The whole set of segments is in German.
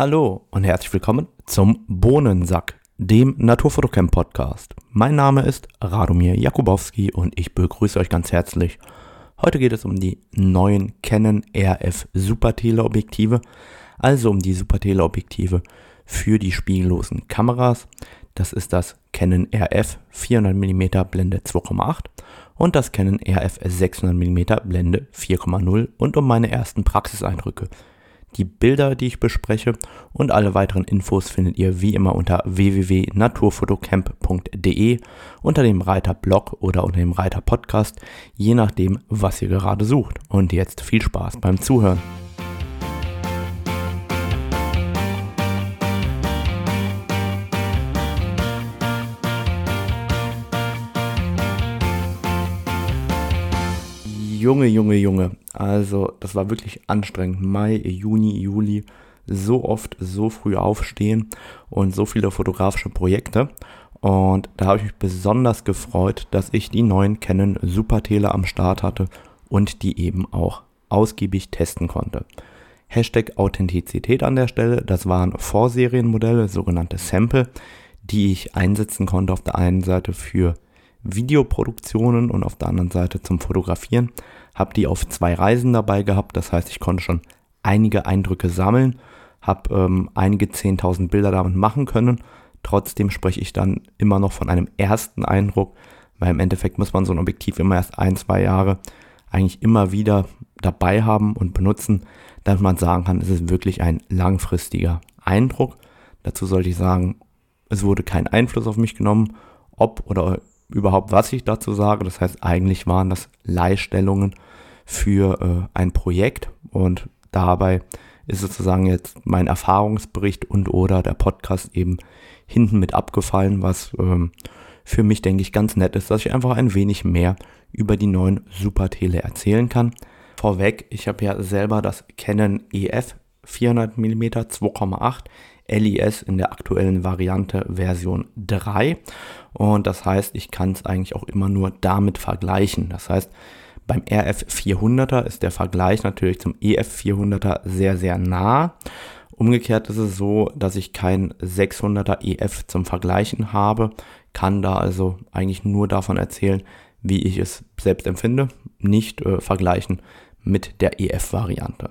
Hallo und herzlich willkommen zum Bohnensack, dem Naturfotocamp Podcast. Mein Name ist Radomir Jakubowski und ich begrüße euch ganz herzlich. Heute geht es um die neuen Canon RF Super Teleobjektive, also um die Super Teleobjektive für die spiegellosen Kameras. Das ist das Canon RF 400 mm Blende 2,8 und das Canon RF 600 mm Blende 4,0 und um meine ersten Praxiseindrücke die Bilder, die ich bespreche und alle weiteren Infos findet ihr wie immer unter www.naturfotocamp.de unter dem Reiter Blog oder unter dem Reiter Podcast, je nachdem, was ihr gerade sucht. Und jetzt viel Spaß beim Zuhören. Junge, Junge, Junge. Also, das war wirklich anstrengend. Mai, Juni, Juli. So oft, so früh aufstehen und so viele fotografische Projekte. Und da habe ich mich besonders gefreut, dass ich die neuen Canon Super Tele am Start hatte und die eben auch ausgiebig testen konnte. Hashtag Authentizität an der Stelle. Das waren Vorserienmodelle, sogenannte Sample, die ich einsetzen konnte auf der einen Seite für Videoproduktionen und auf der anderen Seite zum Fotografieren. Habe die auf zwei Reisen dabei gehabt, das heißt, ich konnte schon einige Eindrücke sammeln, habe ähm, einige 10.000 Bilder damit machen können. Trotzdem spreche ich dann immer noch von einem ersten Eindruck, weil im Endeffekt muss man so ein Objektiv immer erst ein, zwei Jahre eigentlich immer wieder dabei haben und benutzen, damit man sagen kann, es ist wirklich ein langfristiger Eindruck. Dazu sollte ich sagen, es wurde kein Einfluss auf mich genommen, ob oder überhaupt, was ich dazu sage. Das heißt, eigentlich waren das Leihstellungen für äh, ein Projekt und dabei ist sozusagen jetzt mein Erfahrungsbericht und oder der Podcast eben hinten mit abgefallen, was ähm, für mich, denke ich, ganz nett ist, dass ich einfach ein wenig mehr über die neuen Super Tele erzählen kann. Vorweg, ich habe ja selber das Canon EF 400 mm 2,8 LIS in der aktuellen Variante Version 3. Und das heißt, ich kann es eigentlich auch immer nur damit vergleichen. Das heißt, beim RF 400er ist der Vergleich natürlich zum EF 400er sehr, sehr nah. Umgekehrt ist es so, dass ich kein 600er EF zum Vergleichen habe, kann da also eigentlich nur davon erzählen, wie ich es selbst empfinde, nicht äh, vergleichen mit der EF-Variante.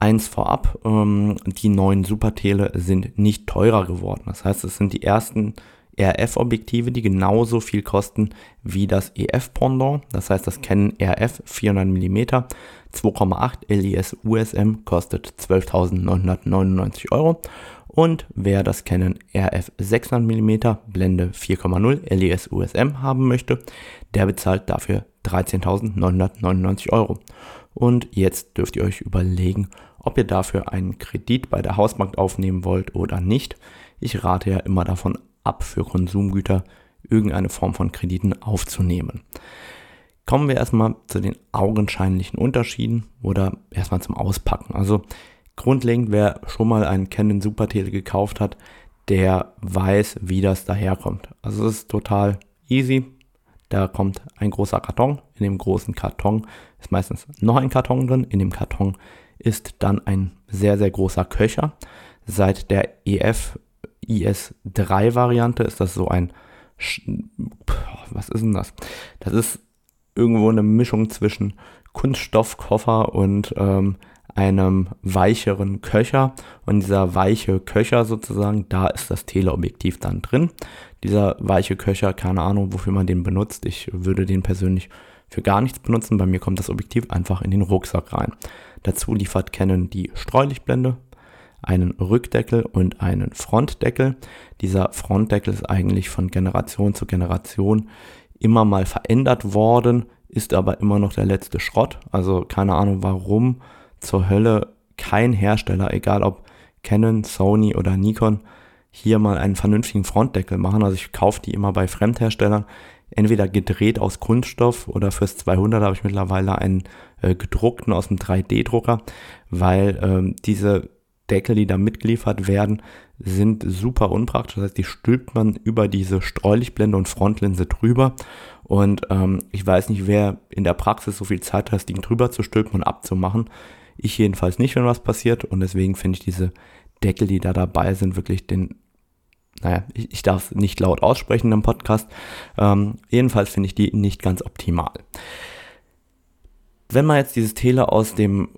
Eins vorab, ähm, die neuen Supertele sind nicht teurer geworden. Das heißt, es sind die ersten RF-Objektive, die genauso viel kosten wie das EF-Pendant. Das heißt, das Canon RF 400 mm 2,8 LIS USM kostet 12.999 Euro. Und wer das Canon RF 600 mm Blende 4,0 LIS USM haben möchte, der bezahlt dafür 13.999 Euro. Und jetzt dürft ihr euch überlegen, ob ihr dafür einen Kredit bei der Hausbank aufnehmen wollt oder nicht. Ich rate ja immer davon ab, für Konsumgüter irgendeine Form von Krediten aufzunehmen. Kommen wir erstmal zu den augenscheinlichen Unterschieden oder erstmal zum Auspacken. Also grundlegend, wer schon mal einen Canon Super Tele gekauft hat, der weiß, wie das daherkommt. Also es ist total easy. Da kommt ein großer Karton. In dem großen Karton ist meistens noch ein Karton drin. In dem Karton ist dann ein sehr, sehr großer Köcher. Seit der EF IS3 Variante ist das so ein, was ist denn das? Das ist irgendwo eine Mischung zwischen Kunststoffkoffer und ähm, einem weicheren Köcher. Und dieser weiche Köcher sozusagen, da ist das Teleobjektiv dann drin. Dieser weiche Köcher, keine Ahnung, wofür man den benutzt. Ich würde den persönlich für gar nichts benutzen. Bei mir kommt das Objektiv einfach in den Rucksack rein. Dazu liefert Canon die Streulichtblende, einen Rückdeckel und einen Frontdeckel. Dieser Frontdeckel ist eigentlich von Generation zu Generation immer mal verändert worden, ist aber immer noch der letzte Schrott. Also keine Ahnung, warum zur Hölle kein Hersteller, egal ob Canon, Sony oder Nikon, hier mal einen vernünftigen Frontdeckel machen. Also ich kaufe die immer bei Fremdherstellern, entweder gedreht aus Kunststoff oder fürs 200 habe ich mittlerweile einen äh, gedruckten aus dem 3D-Drucker, weil ähm, diese Deckel, die da mitgeliefert werden, sind super unpraktisch. Das heißt, die stülpt man über diese Streulichtblende und Frontlinse drüber. Und ähm, ich weiß nicht, wer in der Praxis so viel Zeit hat, das Ding drüber zu stülpen und abzumachen. Ich jedenfalls nicht, wenn was passiert. Und deswegen finde ich diese Deckel, die da dabei sind, wirklich den, naja, ich, ich darf nicht laut aussprechen im Podcast. Ähm, jedenfalls finde ich die nicht ganz optimal. Wenn man jetzt dieses Tele aus dem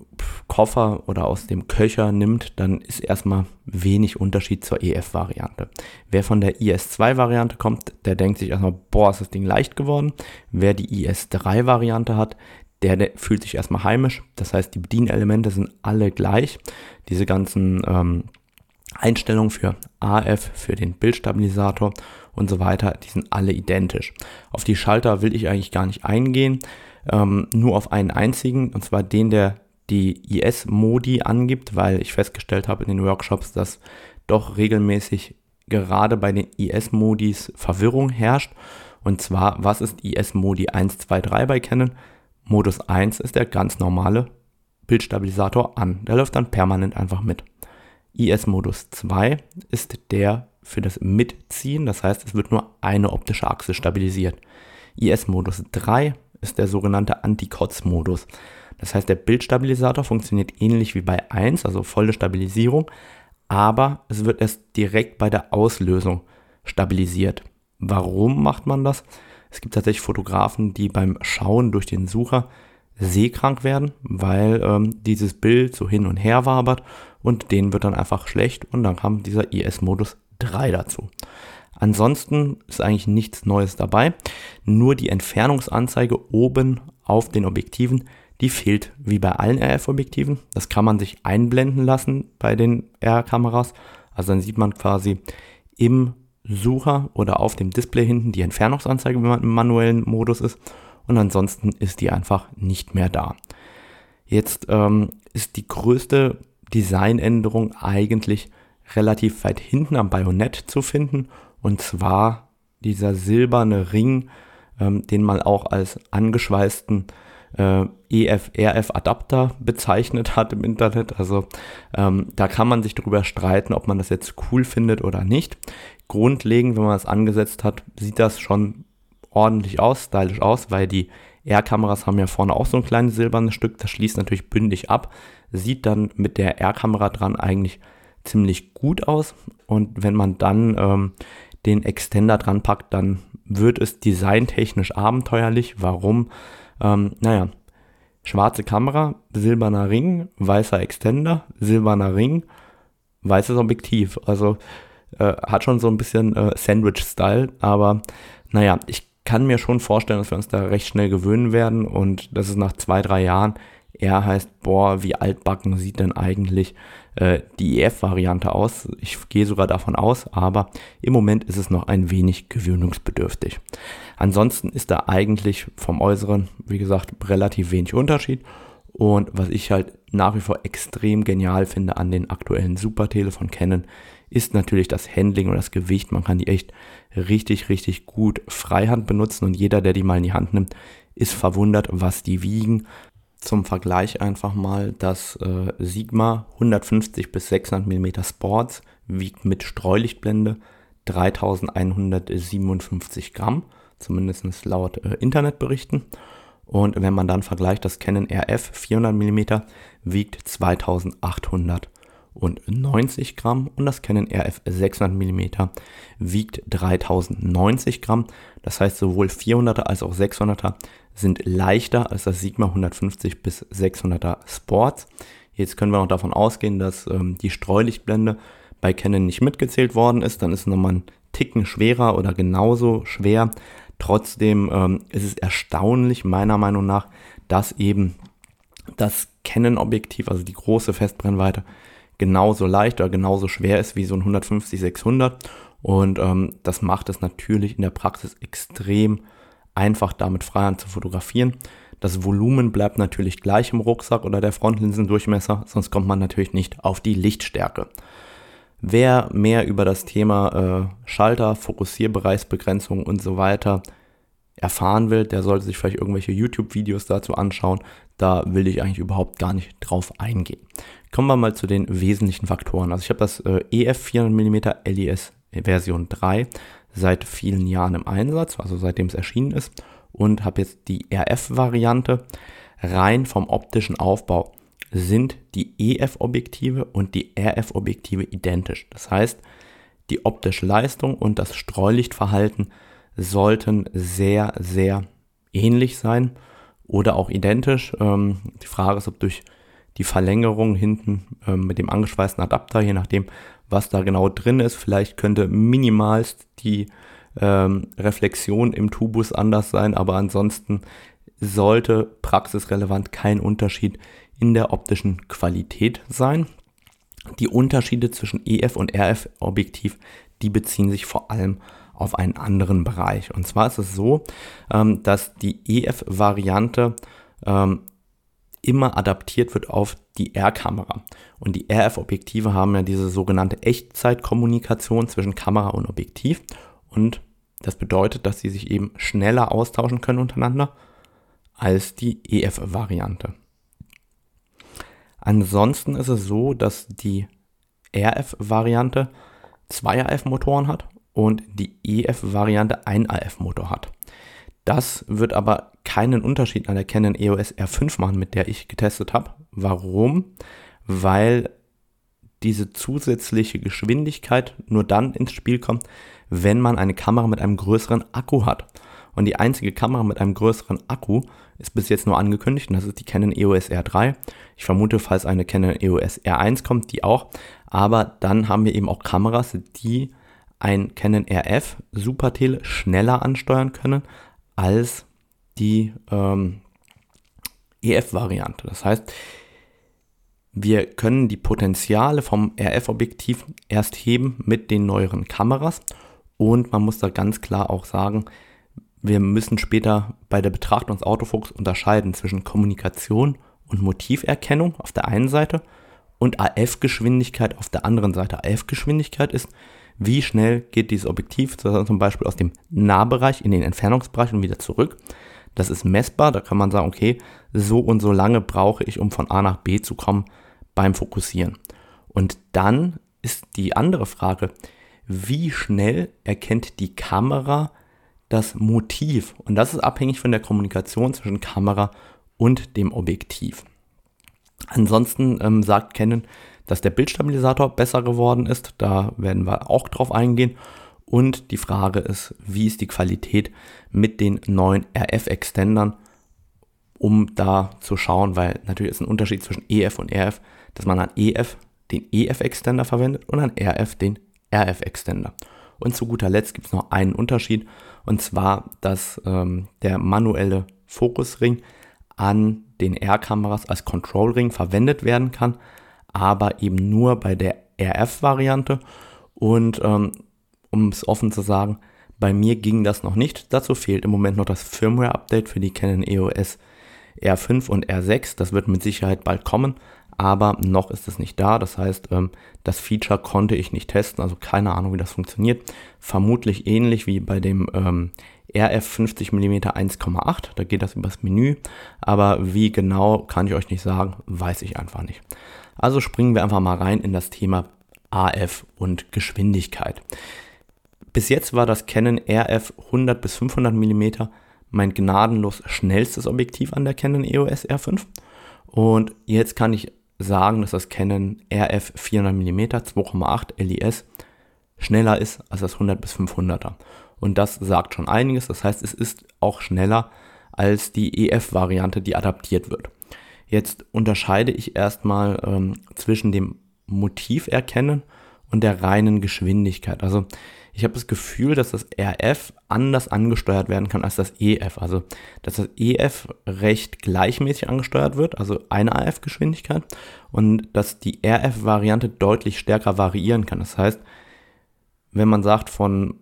Koffer oder aus dem Köcher nimmt, dann ist erstmal wenig Unterschied zur EF-Variante. Wer von der IS-2-Variante kommt, der denkt sich erstmal, boah, ist das Ding leicht geworden. Wer die IS-3-Variante hat, der, fühlt sich erstmal heimisch. Das heißt, die Bedienelemente sind alle gleich. Diese ganzen ähm, Einstellungen für AF, für den Bildstabilisator und so weiter, die sind alle identisch. Auf die Schalter will ich eigentlich gar nicht eingehen ähm, nur auf einen einzigen, und zwar den, der die IS-Modi angibt, weil ich festgestellt habe in den Workshops, dass doch regelmäßig gerade bei den IS-Modis Verwirrung herrscht. Und zwar, was ist IS-Modi 1, 2, 3 bei Canon? Modus 1 ist der ganz normale Bildstabilisator an. Der läuft dann permanent einfach mit. IS-Modus 2 ist der für das Mitziehen, das heißt, es wird nur eine optische Achse stabilisiert. IS-Modus 3 ist der sogenannte Anti-Kotz-Modus. Das heißt, der Bildstabilisator funktioniert ähnlich wie bei 1, also volle Stabilisierung, aber es wird erst direkt bei der Auslösung stabilisiert. Warum macht man das? Es gibt tatsächlich Fotografen, die beim Schauen durch den Sucher seekrank werden, weil ähm, dieses Bild so hin und her wabert und denen wird dann einfach schlecht und dann kam dieser IS-Modus 3 dazu. Ansonsten ist eigentlich nichts Neues dabei. Nur die Entfernungsanzeige oben auf den Objektiven, die fehlt wie bei allen RF-Objektiven. Das kann man sich einblenden lassen bei den R-Kameras. Also dann sieht man quasi im Sucher oder auf dem Display hinten die Entfernungsanzeige, wenn man im manuellen Modus ist. Und ansonsten ist die einfach nicht mehr da. Jetzt ähm, ist die größte Designänderung eigentlich relativ weit hinten am Bajonett zu finden und zwar dieser silberne Ring, ähm, den man auch als angeschweißten äh, EF-RF-Adapter bezeichnet hat im Internet. Also ähm, da kann man sich darüber streiten, ob man das jetzt cool findet oder nicht. Grundlegend, wenn man das angesetzt hat, sieht das schon ordentlich aus, stylisch aus, weil die R-Kameras haben ja vorne auch so ein kleines silbernes Stück, das schließt natürlich bündig ab, sieht dann mit der R-Kamera dran eigentlich ziemlich gut aus und wenn man dann ähm, den Extender dran packt, dann wird es designtechnisch abenteuerlich. Warum? Ähm, naja, schwarze Kamera, silberner Ring, weißer Extender, silberner Ring, weißes Objektiv. Also äh, hat schon so ein bisschen äh, Sandwich-Style, aber naja, ich kann mir schon vorstellen, dass wir uns da recht schnell gewöhnen werden und dass es nach zwei, drei Jahren eher heißt, boah, wie altbacken sieht denn eigentlich äh, die EF-Variante aus. Ich gehe sogar davon aus, aber im Moment ist es noch ein wenig gewöhnungsbedürftig. Ansonsten ist da eigentlich vom Äußeren, wie gesagt, relativ wenig Unterschied. Und was ich halt nach wie vor extrem genial finde an den aktuellen Supertele von Canon, ist natürlich das Handling und das Gewicht. Man kann die echt richtig, richtig gut Freihand benutzen und jeder, der die mal in die Hand nimmt, ist verwundert, was die wiegen, zum Vergleich einfach mal, das äh, Sigma 150 bis 600 mm Sports wiegt mit Streulichtblende 3157 Gramm, zumindest laut äh, Internetberichten. Und wenn man dann vergleicht, das Canon RF 400 mm wiegt 2890 Gramm und das Canon RF 600 mm wiegt 3090 Gramm. Das heißt, sowohl 400er als auch 600er sind leichter als das Sigma 150 bis 600er Sports. Jetzt können wir noch davon ausgehen, dass ähm, die Streulichtblende bei Canon nicht mitgezählt worden ist. Dann ist es nochmal ein Ticken schwerer oder genauso schwer. Trotzdem ähm, ist es erstaunlich, meiner Meinung nach, dass eben das Canon-Objektiv, also die große Festbrennweite, genauso leicht oder genauso schwer ist wie so ein 150-600. Und ähm, das macht es natürlich in der Praxis extrem einfach damit Freihand zu fotografieren. Das Volumen bleibt natürlich gleich im Rucksack oder der Frontlinsendurchmesser, sonst kommt man natürlich nicht auf die Lichtstärke. Wer mehr über das Thema äh, Schalter, Fokussierbereichsbegrenzung und so weiter erfahren will, der sollte sich vielleicht irgendwelche YouTube-Videos dazu anschauen. Da will ich eigentlich überhaupt gar nicht drauf eingehen. Kommen wir mal zu den wesentlichen Faktoren. Also ich habe das äh, EF 400 mm LES Version 3 seit vielen Jahren im Einsatz, also seitdem es erschienen ist und habe jetzt die RF-Variante rein vom optischen Aufbau. sind die EF-Objektive und die RF-Objektive identisch. Das heißt, die optische Leistung und das Streulichtverhalten sollten sehr, sehr ähnlich sein oder auch identisch. Ähm, die Frage ist, ob durch die Verlängerung hinten ähm, mit dem angeschweißten Adapter, je nachdem, was da genau drin ist, vielleicht könnte minimalst die ähm, Reflexion im Tubus anders sein, aber ansonsten sollte praxisrelevant kein Unterschied in der optischen Qualität sein. Die Unterschiede zwischen EF und RF Objektiv, die beziehen sich vor allem auf einen anderen Bereich. Und zwar ist es so, ähm, dass die EF-Variante ähm, immer adaptiert wird auf die R-Kamera. Und die RF-Objektive haben ja diese sogenannte Echtzeitkommunikation zwischen Kamera und Objektiv. Und das bedeutet, dass sie sich eben schneller austauschen können untereinander als die EF-Variante. Ansonsten ist es so, dass die RF-Variante zwei AF-Motoren hat und die EF-Variante ein AF-Motor hat. Das wird aber keinen Unterschied an der Canon EOS R5 machen, mit der ich getestet habe. Warum? Weil diese zusätzliche Geschwindigkeit nur dann ins Spiel kommt, wenn man eine Kamera mit einem größeren Akku hat. Und die einzige Kamera mit einem größeren Akku ist bis jetzt nur angekündigt und das ist die Canon EOS R3. Ich vermute, falls eine Canon EOS R1 kommt, die auch. Aber dann haben wir eben auch Kameras, die ein Canon RF Super Tele schneller ansteuern können als die ähm, EF-Variante. Das heißt, wir können die Potenziale vom RF-Objektiv erst heben mit den neueren Kameras und man muss da ganz klar auch sagen, wir müssen später bei der Betrachtung des Autofokus unterscheiden zwischen Kommunikation und Motiverkennung auf der einen Seite und AF-Geschwindigkeit auf der anderen Seite. AF-Geschwindigkeit ist, wie schnell geht dieses Objektiv zum Beispiel aus dem Nahbereich in den Entfernungsbereich und wieder zurück. Das ist messbar, da kann man sagen, okay, so und so lange brauche ich, um von A nach B zu kommen beim Fokussieren. Und dann ist die andere Frage, wie schnell erkennt die Kamera das Motiv. Und das ist abhängig von der Kommunikation zwischen Kamera und dem Objektiv. Ansonsten ähm, sagt Canon, dass der Bildstabilisator besser geworden ist. Da werden wir auch drauf eingehen. Und die Frage ist, wie ist die Qualität mit den neuen RF-Extendern, um da zu schauen, weil natürlich ist ein Unterschied zwischen EF und RF, dass man an EF den EF-Extender verwendet und an RF den RF-Extender. Und zu guter Letzt gibt es noch einen Unterschied, und zwar, dass ähm, der manuelle Fokusring an den R-Kameras als Control-Ring verwendet werden kann, aber eben nur bei der RF-Variante. Und ähm, um es offen zu sagen, bei mir ging das noch nicht. Dazu fehlt im Moment noch das Firmware-Update für die Canon EOS R5 und R6. Das wird mit Sicherheit bald kommen aber noch ist es nicht da. Das heißt, ähm, das Feature konnte ich nicht testen, also keine Ahnung, wie das funktioniert. Vermutlich ähnlich wie bei dem ähm, RF 50 mm 1,8, da geht das übers Menü, aber wie genau kann ich euch nicht sagen, weiß ich einfach nicht. Also springen wir einfach mal rein in das Thema AF und Geschwindigkeit. Bis jetzt war das Canon RF 100 bis 500 mm mein gnadenlos schnellstes Objektiv an der Canon EOS R5. Und jetzt kann ich sagen, dass das Canon RF 400 mm 2,8 LIS schneller ist als das 100 bis 500er. Und das sagt schon einiges. Das heißt, es ist auch schneller als die EF-Variante, die adaptiert wird. Jetzt unterscheide ich erstmal ähm, zwischen dem Motiverkennen und der reinen Geschwindigkeit. Also ich habe das Gefühl, dass das RF anders angesteuert werden kann als das EF. Also, dass das EF recht gleichmäßig angesteuert wird, also eine AF-Geschwindigkeit, und dass die RF-Variante deutlich stärker variieren kann. Das heißt, wenn man sagt, von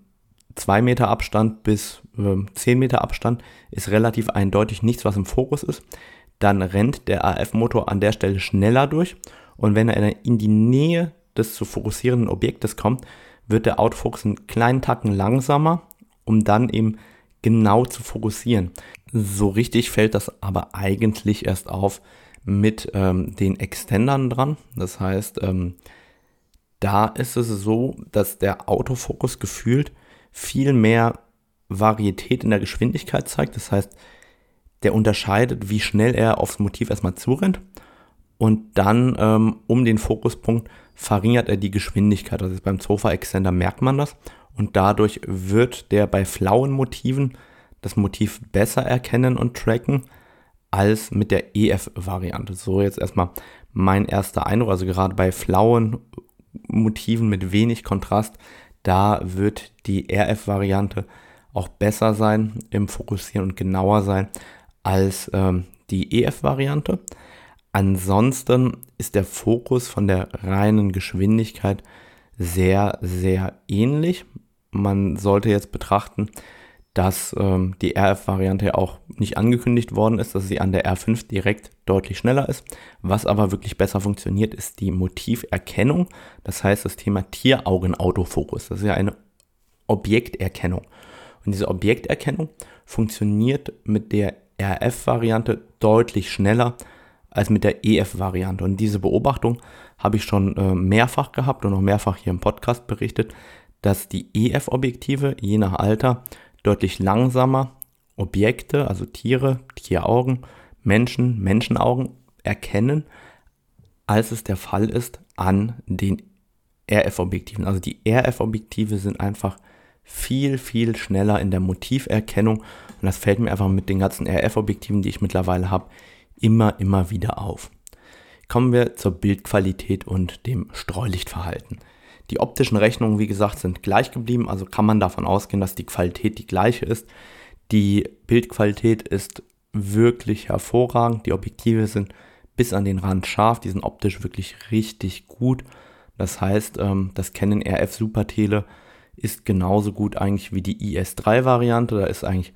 2 Meter Abstand bis äh, 10 Meter Abstand ist relativ eindeutig nichts, was im Fokus ist, dann rennt der AF-Motor an der Stelle schneller durch. Und wenn er in die Nähe des zu fokussierenden Objektes kommt, wird der Autofokus einen kleinen Tacken langsamer, um dann eben genau zu fokussieren. So richtig fällt das aber eigentlich erst auf mit ähm, den Extendern dran. Das heißt, ähm, da ist es so, dass der Autofokus gefühlt viel mehr Varietät in der Geschwindigkeit zeigt. Das heißt, der unterscheidet, wie schnell er aufs Motiv erstmal zurennt Und dann ähm, um den Fokuspunkt verringert er die Geschwindigkeit. Also beim Sofa Extender merkt man das. Und dadurch wird der bei flauen Motiven das Motiv besser erkennen und tracken als mit der EF-Variante. So jetzt erstmal mein erster Eindruck. Also gerade bei flauen Motiven mit wenig Kontrast, da wird die RF-Variante auch besser sein im Fokussieren und genauer sein als ähm, die EF-Variante. Ansonsten ist der Fokus von der reinen Geschwindigkeit sehr, sehr ähnlich. Man sollte jetzt betrachten, dass ähm, die RF-Variante auch nicht angekündigt worden ist, dass sie an der R5 direkt deutlich schneller ist. Was aber wirklich besser funktioniert, ist die Motiverkennung. Das heißt, das Thema Tieraugen-Autofokus. Das ist ja eine Objekterkennung. Und diese Objekterkennung funktioniert mit der RF-Variante deutlich schneller als mit der EF-Variante. Und diese Beobachtung habe ich schon äh, mehrfach gehabt und auch mehrfach hier im Podcast berichtet, dass die EF-Objektive je nach Alter deutlich langsamer Objekte, also Tiere, Tieraugen, Menschen, Menschenaugen erkennen, als es der Fall ist an den RF-Objektiven. Also die RF-Objektive sind einfach viel, viel schneller in der Motiverkennung und das fällt mir einfach mit den ganzen RF-Objektiven, die ich mittlerweile habe, immer, immer wieder auf. Kommen wir zur Bildqualität und dem Streulichtverhalten. Die optischen Rechnungen, wie gesagt, sind gleich geblieben, also kann man davon ausgehen, dass die Qualität die gleiche ist. Die Bildqualität ist wirklich hervorragend. Die Objektive sind bis an den Rand scharf, die sind optisch wirklich richtig gut. Das heißt, ähm, das Canon RF Super Tele ist genauso gut eigentlich wie die IS3-Variante. Da ist eigentlich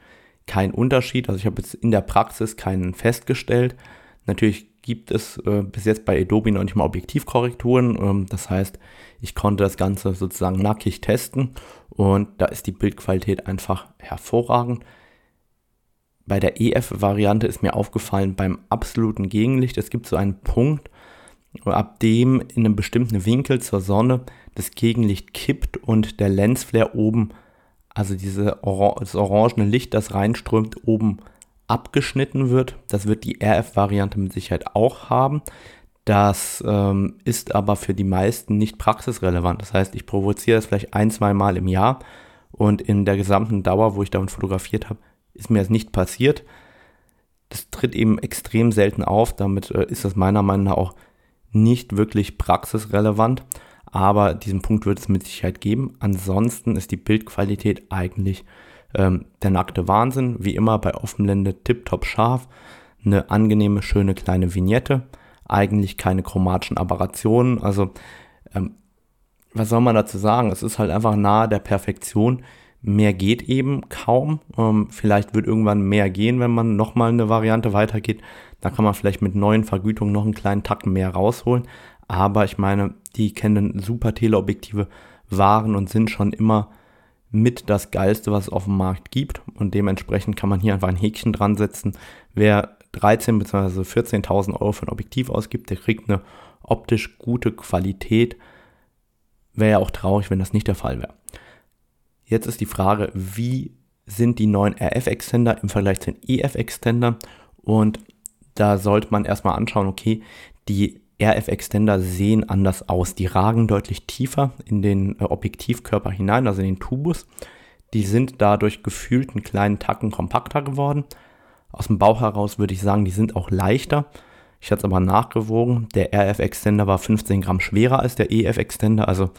kein Unterschied. Also ich habe jetzt in der Praxis keinen festgestellt. Natürlich gibt es äh, bis jetzt bei Adobe noch nicht mal Objektivkorrekturen. Ähm, das heißt, ich konnte das Ganze sozusagen nackig testen und da ist die Bildqualität einfach hervorragend. Bei der EF-Variante ist mir aufgefallen beim absoluten Gegenlicht, es gibt so einen Punkt, ab dem in einem bestimmten Winkel zur Sonne das Gegenlicht kippt und der Lensflare oben, also diese Oran das orangene Licht, das reinströmt, oben abgeschnitten wird. Das wird die RF-Variante mit Sicherheit auch haben. Das ähm, ist aber für die meisten nicht praxisrelevant. Das heißt, ich provoziere das vielleicht ein, zwei Mal im Jahr und in der gesamten Dauer, wo ich damit fotografiert habe, ist mir das nicht passiert. Das tritt eben extrem selten auf. Damit äh, ist das meiner Meinung nach auch nicht wirklich praxisrelevant. Aber diesen Punkt wird es mit Sicherheit geben. Ansonsten ist die Bildqualität eigentlich ähm, der nackte Wahnsinn. Wie immer bei Offenblende tipptopp scharf. Eine angenehme, schöne kleine Vignette eigentlich keine chromatischen Aberrationen. Also, ähm, was soll man dazu sagen? Es ist halt einfach nahe der Perfektion. Mehr geht eben kaum. Ähm, vielleicht wird irgendwann mehr gehen, wenn man nochmal eine Variante weitergeht. Da kann man vielleicht mit neuen Vergütungen noch einen kleinen Tacken mehr rausholen. Aber ich meine, die kennen super Teleobjektive waren und sind schon immer mit das Geilste, was es auf dem Markt gibt. Und dementsprechend kann man hier einfach ein Häkchen dran setzen. Wer 13.000 bzw. 14.000 Euro für ein Objektiv ausgibt, der kriegt eine optisch gute Qualität. Wäre ja auch traurig, wenn das nicht der Fall wäre. Jetzt ist die Frage, wie sind die neuen RF-Extender im Vergleich zu den EF-Extender? Und da sollte man erstmal anschauen, okay, die RF-Extender sehen anders aus. Die ragen deutlich tiefer in den äh, Objektivkörper hinein, also in den Tubus. Die sind dadurch gefühlt einen kleinen Tacken kompakter geworden. Aus dem Bauch heraus würde ich sagen, die sind auch leichter. Ich hatte es aber nachgewogen. Der RF-Extender war 15 Gramm schwerer als der EF-Extender. Also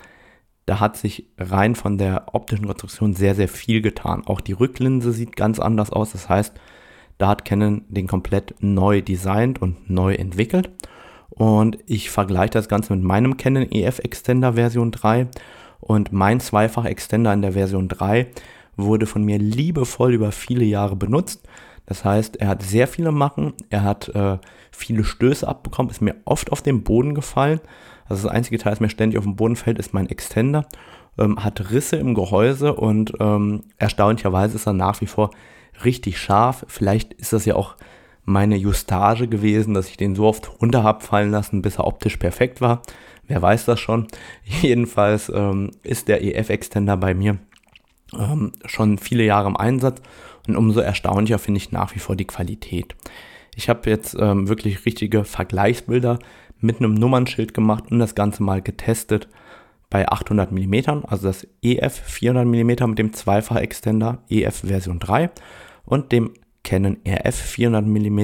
da hat sich rein von der optischen Konstruktion sehr, sehr viel getan. Auch die Rücklinse sieht ganz anders aus. Das heißt, da hat Canon den komplett neu designt und neu entwickelt. Und ich vergleiche das Ganze mit meinem Canon EF Extender Version 3. Und mein Zweifach-Extender in der Version 3 wurde von mir liebevoll über viele Jahre benutzt. Das heißt, er hat sehr viele Macken, er hat äh, viele Stöße abbekommen, ist mir oft auf den Boden gefallen. Also das einzige Teil, das mir ständig auf den Boden fällt, ist mein Extender. Ähm, hat Risse im Gehäuse und ähm, erstaunlicherweise ist er nach wie vor richtig scharf. Vielleicht ist das ja auch meine Justage gewesen, dass ich den so oft runter habe fallen lassen, bis er optisch perfekt war. Wer weiß das schon. Jedenfalls ähm, ist der EF-Extender bei mir ähm, schon viele Jahre im Einsatz und umso erstaunlicher finde ich nach wie vor die Qualität. Ich habe jetzt ähm, wirklich richtige Vergleichsbilder mit einem Nummernschild gemacht und das Ganze mal getestet bei 800 mm, also das EF 400 mm mit dem Zweifach-Extender EF Version 3 und dem Canon RF 400 mm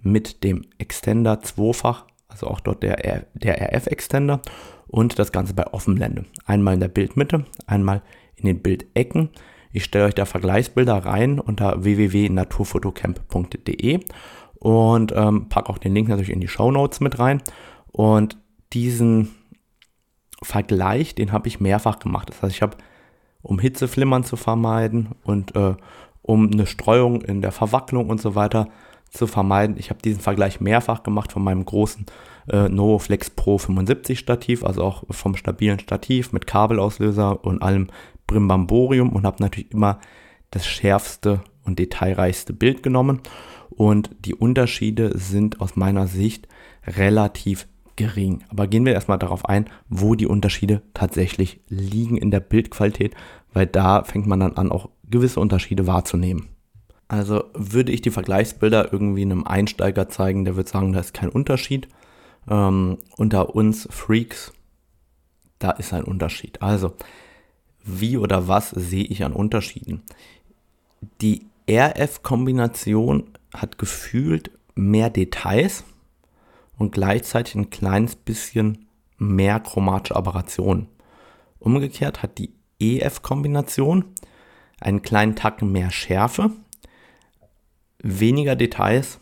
mit dem Extender zweifach, also auch dort der, der RF-Extender und das Ganze bei Offenblende. Einmal in der Bildmitte, einmal in den Bildecken. Ich stelle euch da Vergleichsbilder rein unter www.naturfotocamp.de und ähm, packe auch den Link natürlich in die Show Notes mit rein. Und diesen Vergleich, den habe ich mehrfach gemacht. Das heißt, ich habe, um Hitzeflimmern zu vermeiden und äh, um eine Streuung in der Verwacklung und so weiter zu vermeiden, ich habe diesen Vergleich mehrfach gemacht von meinem großen äh, Novoflex Pro 75 Stativ, also auch vom stabilen Stativ mit Kabelauslöser und allem Brimbamborium und habe natürlich immer das schärfste und detailreichste Bild genommen. Und die Unterschiede sind aus meiner Sicht relativ gering. Aber gehen wir erstmal darauf ein, wo die Unterschiede tatsächlich liegen in der Bildqualität, weil da fängt man dann an, auch gewisse Unterschiede wahrzunehmen. Also würde ich die Vergleichsbilder irgendwie einem Einsteiger zeigen, der würde sagen, da ist kein Unterschied. Ähm, unter uns Freaks, da ist ein Unterschied. Also, wie oder was sehe ich an Unterschieden? Die RF-Kombination hat gefühlt mehr Details und gleichzeitig ein kleines bisschen mehr chromatische Aberration. Umgekehrt hat die EF-Kombination einen kleinen Tacken mehr Schärfe, weniger Details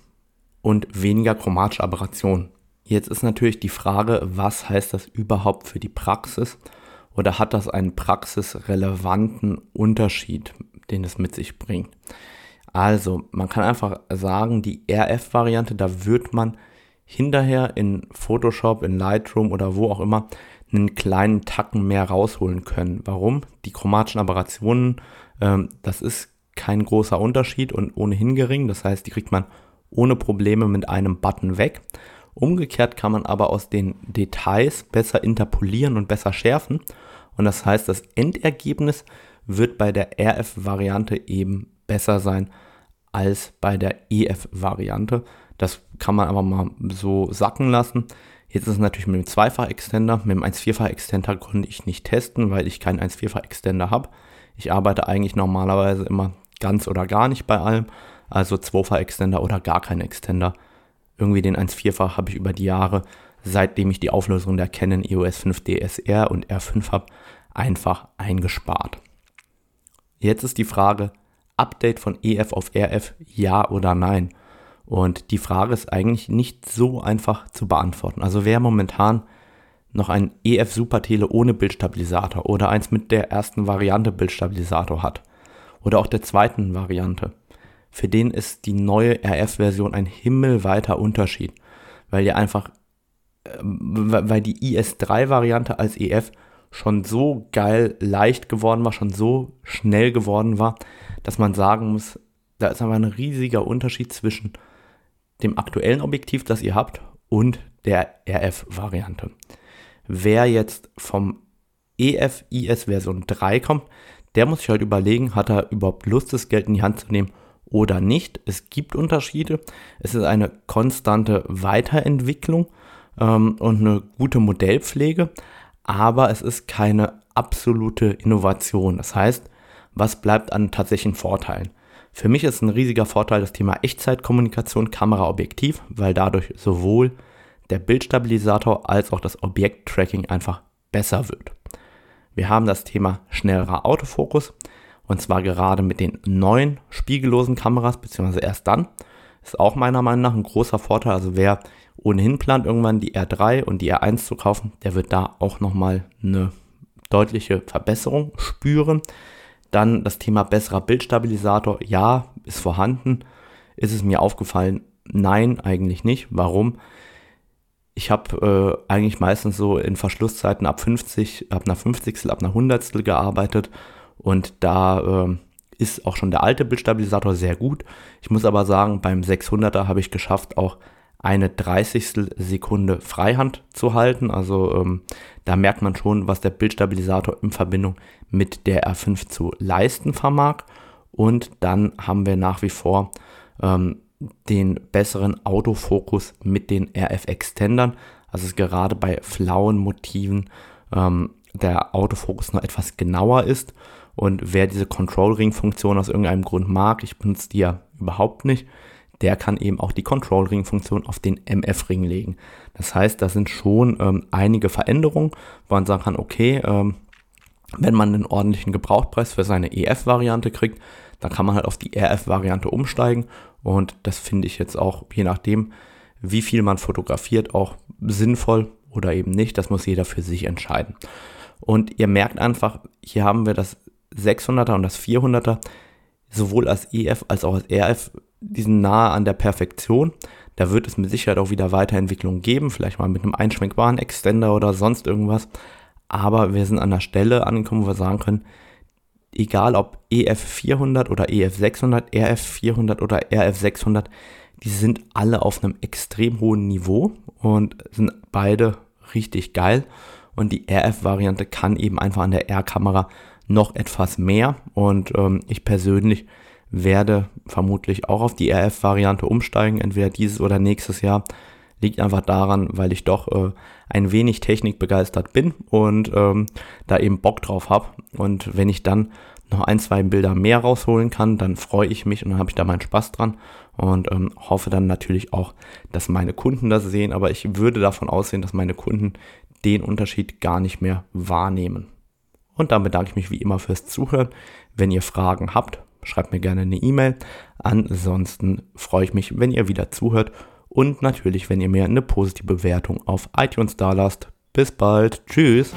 und weniger chromatische Aberration. Jetzt ist natürlich die Frage, was heißt das überhaupt für die Praxis oder hat das einen praxisrelevanten Unterschied, den es mit sich bringt? Also, man kann einfach sagen, die RF-Variante, da wird man hinterher in Photoshop, in Lightroom oder wo auch immer einen kleinen Tacken mehr rausholen können. Warum? Die chromatischen Aberrationen, ähm, das ist kein großer Unterschied und ohnehin gering. Das heißt, die kriegt man ohne Probleme mit einem Button weg. Umgekehrt kann man aber aus den Details besser interpolieren und besser schärfen. Und das heißt, das Endergebnis wird bei der RF-Variante eben besser sein als bei der EF-Variante. Das kann man aber mal so sacken lassen. Jetzt ist es natürlich mit dem Zweifach-Extender. Mit dem 1,4-Fach-Extender konnte ich nicht testen, weil ich keinen 1,4-Fach-Extender habe. Ich arbeite eigentlich normalerweise immer ganz oder gar nicht bei allem. Also 2-Fach-Extender oder gar kein Extender. Irgendwie den 1,4-Fach habe ich über die Jahre, seitdem ich die Auflösung der Canon EOS 5 DSR und R5 habe, einfach eingespart. Jetzt ist die Frage, Update von EF auf RF, ja oder nein? Und die Frage ist eigentlich nicht so einfach zu beantworten. Also wer momentan noch ein EF Supertele ohne Bildstabilisator oder eins mit der ersten Variante Bildstabilisator hat oder auch der zweiten Variante, für den ist die neue RF-Version ein himmelweiter Unterschied, weil ihr einfach, äh, weil die IS3-Variante als EF schon so geil leicht geworden war, schon so schnell geworden war, dass man sagen muss, da ist aber ein riesiger Unterschied zwischen dem aktuellen Objektiv, das ihr habt, und der RF-Variante. Wer jetzt vom EF IS Version 3 kommt, der muss sich halt überlegen, hat er überhaupt Lust, das Geld in die Hand zu nehmen oder nicht. Es gibt Unterschiede. Es ist eine konstante Weiterentwicklung ähm, und eine gute Modellpflege, aber es ist keine absolute Innovation. Das heißt, was bleibt an tatsächlichen Vorteilen? Für mich ist ein riesiger Vorteil das Thema Echtzeitkommunikation Kameraobjektiv, weil dadurch sowohl der Bildstabilisator als auch das Objekttracking einfach besser wird. Wir haben das Thema schnellerer Autofokus und zwar gerade mit den neuen spiegellosen Kameras, beziehungsweise erst dann. Ist auch meiner Meinung nach ein großer Vorteil. Also wer ohnehin plant, irgendwann die R3 und die R1 zu kaufen, der wird da auch nochmal eine deutliche Verbesserung spüren. Dann das Thema besserer Bildstabilisator. Ja, ist vorhanden. Ist es mir aufgefallen? Nein, eigentlich nicht. Warum? Ich habe äh, eigentlich meistens so in Verschlusszeiten ab 50, ab einer 50. ab einer Hundertstel gearbeitet und da äh, ist auch schon der alte Bildstabilisator sehr gut. Ich muss aber sagen, beim 600er habe ich geschafft, auch eine 30. Sekunde Freihand zu halten. Also ähm, da merkt man schon, was der Bildstabilisator in Verbindung mit der R5 zu leisten vermag. Und dann haben wir nach wie vor ähm, den besseren Autofokus mit den RF-Extendern. Also es gerade bei flauen Motiven ähm, der Autofokus noch etwas genauer ist. Und wer diese Control-Ring-Funktion aus irgendeinem Grund mag, ich benutze die ja überhaupt nicht, der kann eben auch die Control-Ring-Funktion auf den MF-Ring legen. Das heißt, da sind schon ähm, einige Veränderungen, wo man sagen kann, okay, ähm, wenn man einen ordentlichen Gebrauchpreis für seine EF-Variante kriegt, dann kann man halt auf die RF-Variante umsteigen. Und das finde ich jetzt auch, je nachdem, wie viel man fotografiert, auch sinnvoll oder eben nicht. Das muss jeder für sich entscheiden. Und ihr merkt einfach, hier haben wir das 600er und das 400er, sowohl als EF als auch als RF, die sind nahe an der Perfektion. Da wird es mit Sicherheit auch wieder Weiterentwicklungen geben, vielleicht mal mit einem einschwenkbaren Extender oder sonst irgendwas. Aber wir sind an der Stelle angekommen, wo wir sagen können, egal ob EF400 oder EF600, RF400 oder RF600, die sind alle auf einem extrem hohen Niveau und sind beide richtig geil. Und die RF-Variante kann eben einfach an der R-Kamera noch etwas mehr. Und ähm, ich persönlich werde vermutlich auch auf die RF-Variante umsteigen, entweder dieses oder nächstes Jahr. Liegt einfach daran, weil ich doch äh, ein wenig technikbegeistert bin und ähm, da eben Bock drauf habe. Und wenn ich dann noch ein, zwei Bilder mehr rausholen kann, dann freue ich mich und dann habe ich da meinen Spaß dran und ähm, hoffe dann natürlich auch, dass meine Kunden das sehen. Aber ich würde davon ausgehen, dass meine Kunden den Unterschied gar nicht mehr wahrnehmen. Und dann bedanke ich mich wie immer fürs Zuhören. Wenn ihr Fragen habt, schreibt mir gerne eine E-Mail. Ansonsten freue ich mich, wenn ihr wieder zuhört und natürlich, wenn ihr mir eine positive Bewertung auf iTunes da lasst. Bis bald. Tschüss.